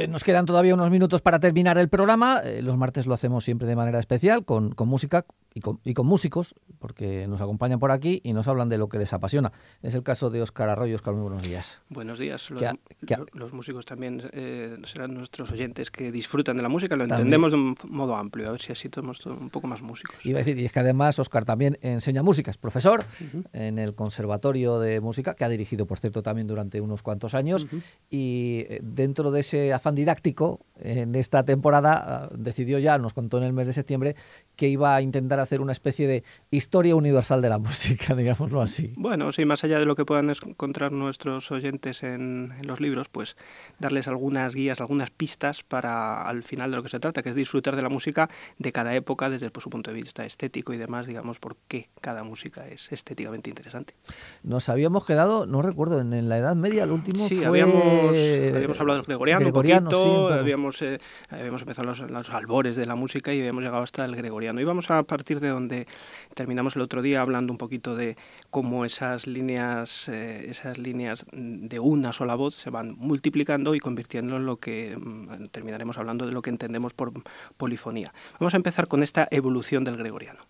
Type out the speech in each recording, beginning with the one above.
Eh, nos quedan todavía unos minutos para terminar el programa. Eh, los martes lo hacemos siempre de manera especial, con, con música y con, y con, músicos, porque nos acompañan por aquí y nos hablan de lo que les apasiona. Es el caso de Óscar Arroyo. Óscar, muy buenos días. Buenos días. Los, ¿Qué, los músicos también eh, serán nuestros oyentes que disfrutan de la música, lo también. entendemos de un modo amplio, a ver si así somos un poco más músicos. Iba a decir, y es que además Óscar también enseña música, es profesor uh -huh. en el Conservatorio de Música, que ha dirigido, por cierto, también durante unos cuantos años, uh -huh. y dentro de ese afán didáctico, en esta temporada uh, decidió ya, nos contó en el mes de septiembre, que iba a intentar hacer una especie de historia universal de la música, digámoslo así. Bueno, sí, más allá de lo que puedan encontrar nuestros oyentes en, en, los libros, pues darles algunas guías, algunas pistas para al final de lo que se trata, que es disfrutar de la música de cada época desde pues, su punto de vista estético y demás, digamos, por qué cada música es estéticamente interesante. Nos habíamos quedado, no recuerdo, en, en la Edad Media, el último sí, fue... habíamos, habíamos hablado del gregoriano, gregoriano un poquito, sí, pero... habíamos, eh, habíamos empezado los, los albores de la música y habíamos llegado hasta el gregoriano. Y vamos a partir de donde terminamos el otro día hablando un poquito de cómo esas líneas, eh, esas líneas de una sola voz se van multiplicando y convirtiendo en lo que mm, terminaremos hablando de lo que entendemos por polifonía. Vamos a empezar con esta evolución del gregoriano.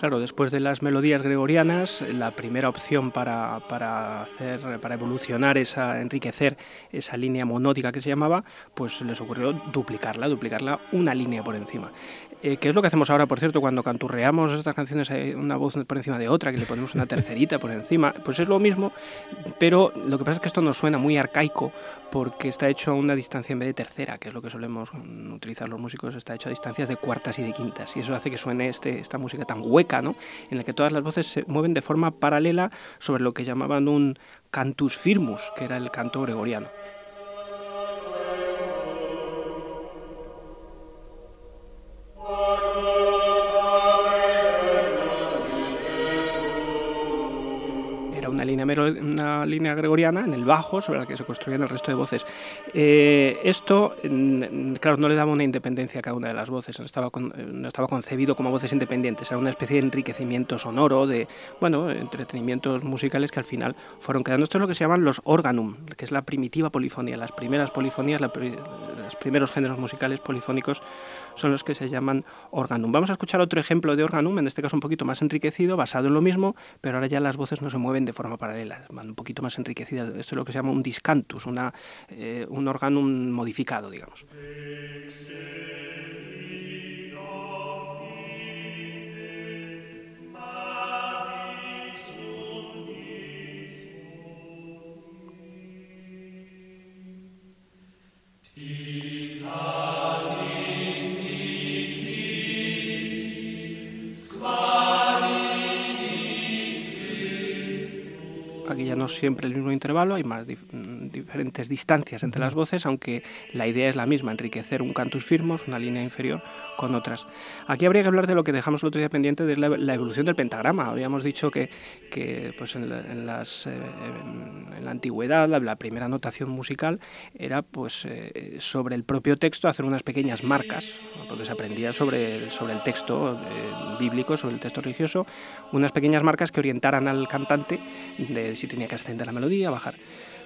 Claro, después de las melodías gregorianas, la primera opción para, para, hacer, para evolucionar, esa, enriquecer esa línea monótica que se llamaba, pues les ocurrió duplicarla, duplicarla una línea por encima. Eh, ¿Qué es lo que hacemos ahora, por cierto, cuando canturreamos estas canciones, hay una voz por encima de otra, que le ponemos una tercerita por encima? Pues es lo mismo, pero lo que pasa es que esto nos suena muy arcaico porque está hecho a una distancia en vez de tercera, que es lo que solemos utilizar los músicos, está hecho a distancias de cuartas y de quintas, y eso hace que suene este, esta música tan hueca, ¿no? en la que todas las voces se mueven de forma paralela sobre lo que llamaban un cantus firmus, que era el canto gregoriano. Una línea, gregoriana en el bajo sobre la que se construían el resto de voces. Eh, esto, claro, no le daba una independencia a cada una de las voces, no estaba, con, no estaba concebido como voces independientes, era una especie de enriquecimiento sonoro, de, bueno, entretenimientos musicales que al final fueron quedando. Esto es lo que se llaman los organum, que es la primitiva polifonía, las primeras polifonías, la, los primeros géneros musicales polifónicos son los que se llaman organum. Vamos a escuchar otro ejemplo de organum, en este caso un poquito más enriquecido, basado en lo mismo, pero ahora ya las voces no se mueven de forma paralela, van un poquito más enriquecidas. Esto es lo que se llama un discantus, eh, un organum modificado, digamos. No siempre el mismo intervalo, hay más dif diferentes distancias entre las voces, aunque la idea es la misma, enriquecer un cantus firmos, una línea inferior, con otras. Aquí habría que hablar de lo que dejamos el otro día pendiente, de la, la evolución del pentagrama. Habíamos dicho que, que pues en, la, en las, eh, en la antigüedad la, la, primera notación musical era pues eh, sobre el propio texto hacer unas pequeñas marcas, porque se aprendía sobre, sobre el texto eh, bíblico, sobre el texto religioso, unas pequeñas marcas que orientaran al cantante de si tenía que ascender la melodía, bajar.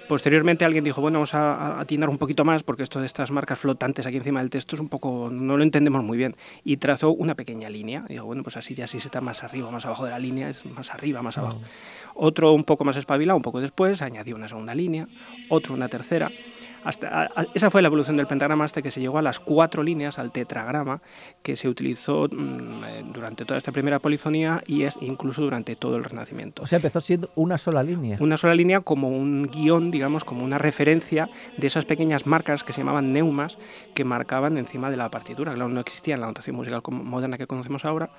Posteriormente alguien dijo, bueno, vamos a atinar un poquito más porque esto de estas marcas flotantes aquí encima del texto es un poco, no lo entendemos muy bien. Y trazó una pequeña línea. Dijo, bueno, pues así ya si se está más arriba, más abajo de la línea, es más arriba, más abajo. Otro un poco más espabilado, un poco después, añadió una segunda línea, otro una tercera. Hasta, a, esa fue la evolución del pentagrama hasta que se llegó a las cuatro líneas, al tetragrama, que se utilizó mmm, durante toda esta primera polifonía y es incluso durante todo el Renacimiento. O sea, empezó siendo una sola línea. Una sola línea como un guion, digamos, como una referencia de esas pequeñas marcas que se llamaban neumas, que marcaban encima de la partitura. Claro, no existía en la notación musical moderna que conocemos ahora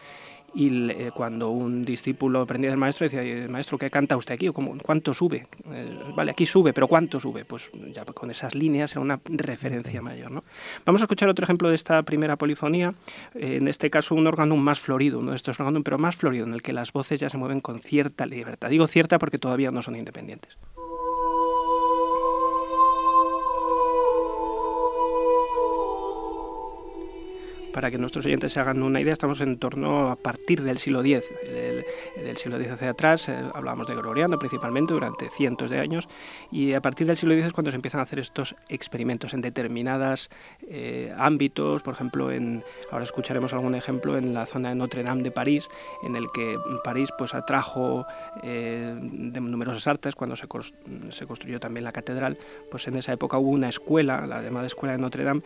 y cuando un discípulo aprendía del maestro decía, maestro, ¿qué canta usted aquí? ¿Cuánto sube? vale, aquí sube, pero ¿cuánto sube? Pues ya con esas líneas era una referencia mayor. ¿no? Vamos a escuchar otro ejemplo de esta primera polifonía, en este caso un órgano más florido, uno de estos órganos, pero más florido, en el que las voces ya se mueven con cierta libertad. Digo cierta porque todavía no son independientes. Para que nuestros oyentes se hagan una idea, estamos en torno a partir del siglo X. del siglo X hacia atrás eh, hablábamos de Gregoriano principalmente durante cientos de años y a partir del siglo X es cuando se empiezan a hacer estos experimentos en determinados eh, ámbitos, por ejemplo, en, ahora escucharemos algún ejemplo en la zona de Notre Dame de París, en el que París pues atrajo eh, de numerosas artes cuando se, se construyó también la catedral, pues en esa época hubo una escuela, la llamada Escuela de Notre Dame,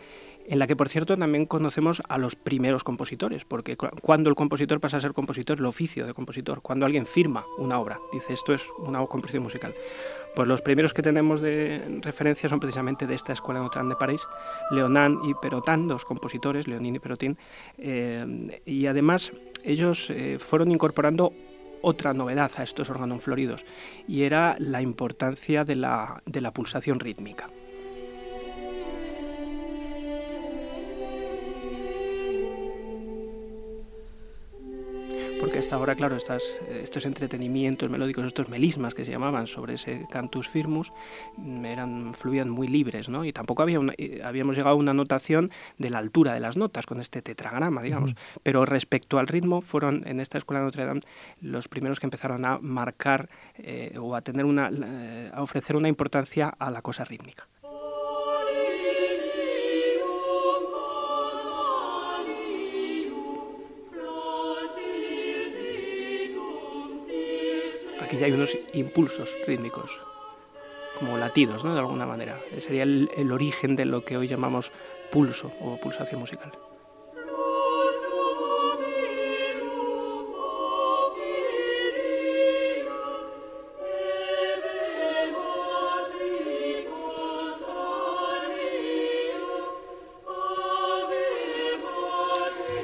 en la que por cierto también conocemos a los primeros compositores, porque cuando el compositor pasa a ser compositor, el oficio de compositor, cuando alguien firma una obra, dice esto es una composición musical. Pues los primeros que tenemos de referencia son precisamente de esta escuela de de París, Leonan y Perotin, dos compositores, Leonin y Perotin, eh, y además ellos eh, fueron incorporando otra novedad a estos órganos floridos, y era la importancia de la pulsación rítmica. Porque hasta ahora, claro, estas, estos entretenimientos melódicos, estos melismas que se llamaban sobre ese cantus firmus, mm, eran, fluían muy libres, ¿no? Y tampoco había eh, habíamos llegado a una notación de la altura de las notas con este tetragrama, digamos. Pero respecto al ritmo, fueron en esta escuela de Notre Dame los primeros que empezaron a marcar eh, o a tener una, eh, a ofrecer una importancia a la cosa rítmica. Aquí ya hay unos impulsos rítmicos, como latidos, ¿no? De alguna manera. Sería el origen de lo que hoy llamamos pulso o pulsación musical.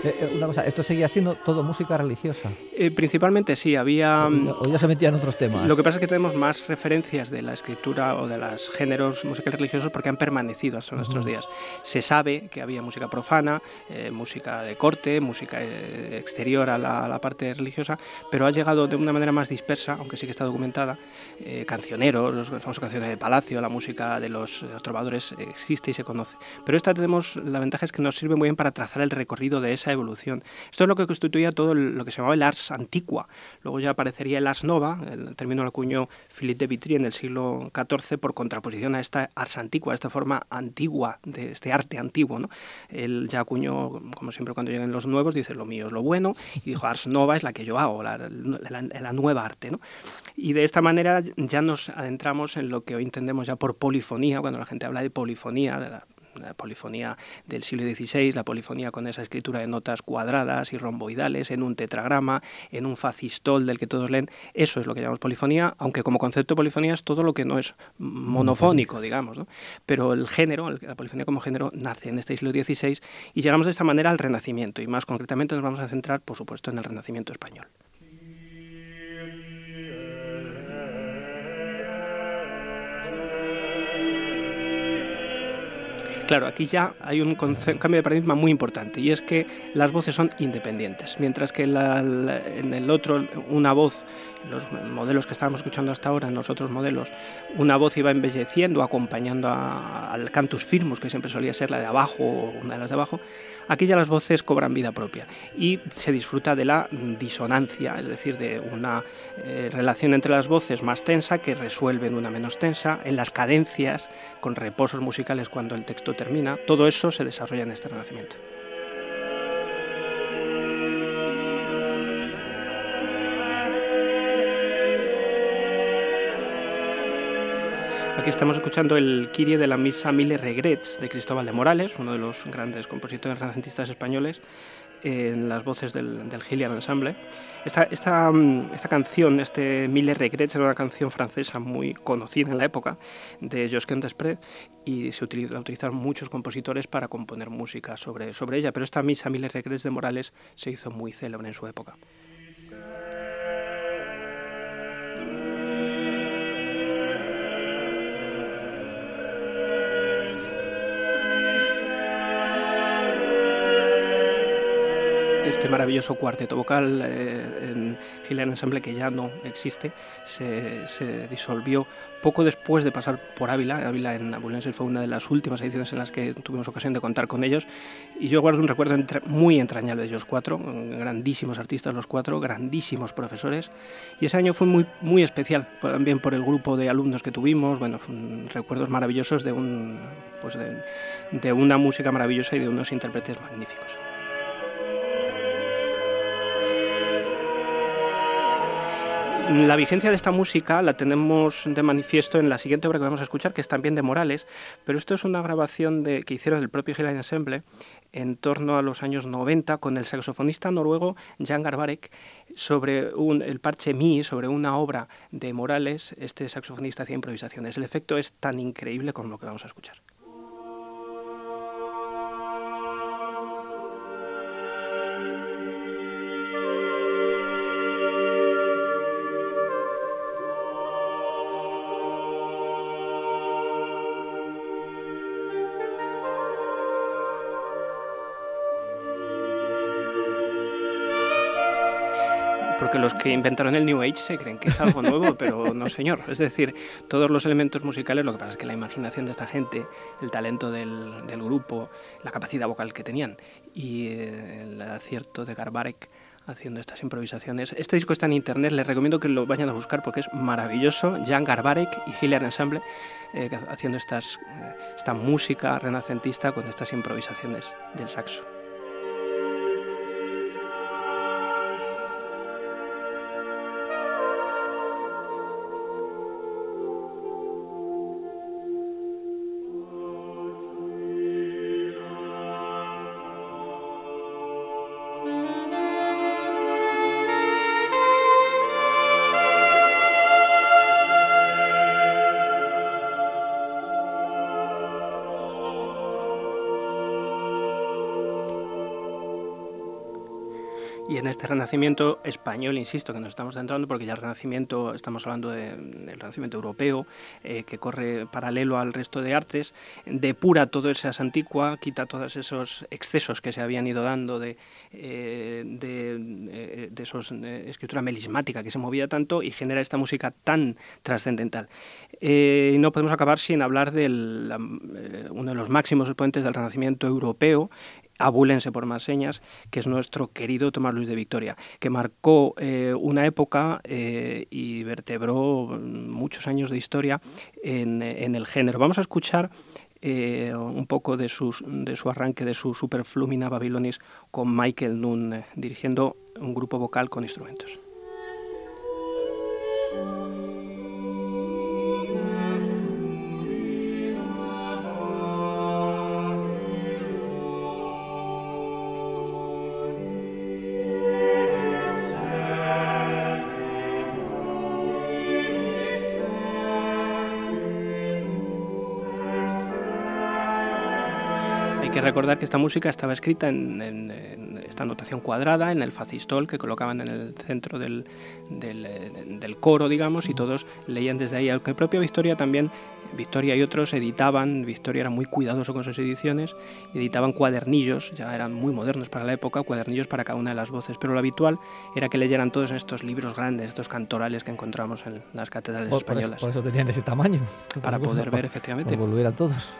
Eh, eh, una cosa, ¿esto seguía siendo todo música religiosa? Eh, principalmente sí, había... O ya se metían otros temas. Lo que pasa es que tenemos más referencias de la escritura o de los géneros musicales religiosos porque han permanecido hasta nuestros días. Se sabe que había música profana, música de corte, música exterior a la, parte religiosa, pero ha llegado de una manera más dispersa, aunque sí que está documentada. cancioneros, los famosas canciones de palacio, la música de los trovadores existe y se conoce. Pero esta tenemos, la ventaja es que nos sirve muy bien para trazar el recorrido de esa evolución. Esto es lo que constituía todo lo que se llamaba el ars antiqua. Luego ya aparecería el ars nova, el término lo acuñó Philippe de Vitry en el siglo XIV por contraposición a esta ars antiqua, a esta forma antigua de este arte antiguo. ¿no? Él ya acuñó, como siempre cuando llegan los nuevos, dice lo mío es lo bueno y dijo ars nova es la que yo hago, la, la, nueva arte. ¿no? Y de esta manera ya nos adentramos en lo que hoy entendemos ya por polifonía, cuando la gente habla de polifonía, de la la polifonía del siglo XVI, la polifonía con esa escritura de notas cuadradas y romboidales en un tetragrama, en un facistol del que todos leen, eso es lo que llamamos polifonía, aunque como concepto de polifonía es todo lo que no es monofónico, digamos, ¿no? pero el género, la polifonía como género nace en este siglo XVI y llegamos de esta manera al Renacimiento y más concretamente nos vamos a centrar, por supuesto, en el Renacimiento español. Claro, aquí ya hay un, cambio de paradigma muy importante y es que las voces son independientes, mientras que en el otro una voz, los modelos que estábamos escuchando hasta ahora, en los otros modelos, una voz iba embelleciendo, acompañando al cantus firmus, que siempre solía ser la de abajo o una de las de abajo, Aquí ya las voces cobran vida propia y se disfruta de la disonancia, es decir, de una eh, relación entre las voces más tensa que resuelven una menos tensa, en las cadencias, con reposos musicales cuando el texto termina. Todo eso se desarrolla en este renacimiento. Aquí estamos escuchando el Kyrie de la Misa Mille Regrets de Cristóbal de Morales, uno de los grandes compositores renacentistas españoles, en las voces del, del Ensemble. Esta, esta, mm, esta, canción, este Mille Regrets, era una canción francesa muy conocida en la época de Josquin Desprez y se utilizaron muchos compositores para componer música sobre, sobre ella, pero esta misa Mille Regrets de Morales se hizo muy célebre en su época. Este maravilloso cuarteto vocal eh, en Hilliard Ensemble que ya no existe, se, disolvió poco después de pasar por Ávila. Ávila en Abulenses fue una de las últimas ediciones en las que tuvimos ocasión de contar con ellos y yo guardo un recuerdo muy entrañable de ellos cuatro, grandísimos artistas los cuatro, grandísimos profesores y ese año fue muy, muy especial también por el grupo de alumnos que tuvimos, bueno, recuerdos maravillosos de, un, pues de una música maravillosa y de unos intérpretes magníficos. La vigencia de esta música la tenemos de manifiesto en la siguiente obra que vamos a escuchar, que es también de Morales, pero esto es una grabación que hicieron el propio Helen Ensemble en torno a los años 90 con el saxofonista noruego Jan Garbarek sobre el parche Mi, sobre una obra de Morales. Este saxofonista hacía improvisaciones. El efecto es tan increíble como lo que vamos a escuchar. Porque los que inventaron el New Age se creen que es algo nuevo, pero no señor. Es decir, todos los elementos musicales, lo que pasa es que la imaginación de esta gente, el talento del, grupo, la capacidad vocal que tenían y el acierto de Garbarek haciendo estas improvisaciones. Este disco está en internet, les recomiendo que lo vayan a buscar porque es maravilloso. Jan Garbarek y Hilliard Ensemble eh, haciendo estas, eh, esta música renacentista con estas improvisaciones del saxo. Y en este renacimiento español, insisto, que nos estamos centrando, porque ya el renacimiento, estamos hablando del renacimiento europeo, eh, que corre paralelo al resto de artes, depura todo ese antigua, quita todos esos excesos que se habían ido dando de, eh, de, eh, de esos, escritura melismática que se movía tanto y genera esta música tan trascendental. no podemos acabar sin hablar de uno de los máximos exponentes del renacimiento europeo, abulense por más señas, que es nuestro querido Tomás Luis de Victoria, que marcó eh, una época eh, y vertebró muchos años de historia en, el género. Vamos a escuchar eh, un poco de, sus, de su arranque, de su Superflumina Babilonis con Michael Nunn, dirigiendo un grupo vocal con instrumentos. Recordar que esta música estaba escrita en, esta notación cuadrada, en el facistol que colocaban en el centro del, del, coro, digamos, y todos leían desde ahí. Aunque propia Victoria también, Victoria y otros editaban, Victoria era muy cuidadoso con sus ediciones, editaban cuadernillos, ya eran muy modernos para la época, cuadernillos para cada una de las voces, pero lo habitual era que leyeran todos estos libros grandes, estos cantorales que encontramos en las catedrales españolas. Por eso, tenían ese tamaño. Para poder ver, efectivamente. Volver a todos.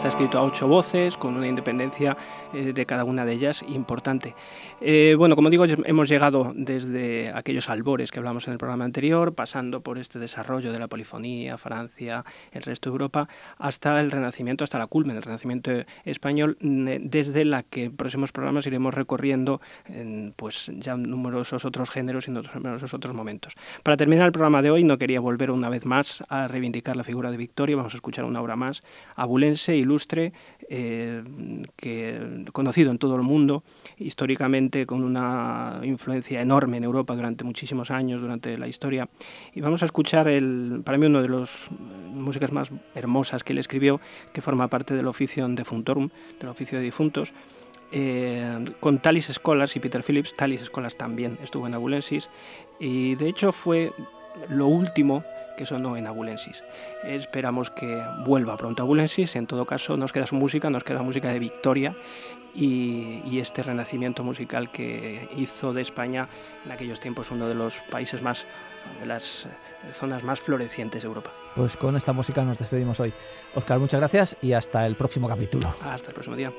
Está escrito a ocho voces, con una independencia eh, de cada una de ellas importante. Eh, bueno, como digo, hemos llegado desde aquellos albores que hablamos en el programa anterior, pasando por este desarrollo de la polifonía, Francia, el resto de Europa, hasta el Renacimiento, hasta la culmen, el Renacimiento español, desde la que en próximos programas iremos recorriendo en, pues ya numerosos otros géneros y numerosos otros momentos. Para terminar el programa de hoy, no quería volver una vez más a reivindicar la figura de Victoria. Vamos a escuchar una obra más abulense, ilustre, eh, que conocido en todo el mundo, históricamente con una influencia enorme en Europa durante muchísimos años, durante la historia. Y vamos a escuchar el, para mí uno de los músicas más hermosas que él escribió, que forma parte del oficio defuntorum, del oficio de difuntos, eh, con Talis Scholars y Peter Phillips. Talis Scholars también estuvo en Abulensis y de hecho fue lo último que sonó en Abulensis. Esperamos que vuelva pronto Abulensis. En todo caso, nos queda su música, nos queda música de Victoria y, este renacimiento musical que hizo de España en aquellos tiempos uno de los países más, de las zonas más florecientes de Europa. Pues con esta música nos despedimos hoy. Oscar, muchas gracias y hasta el próximo capítulo. Hasta el próximo día.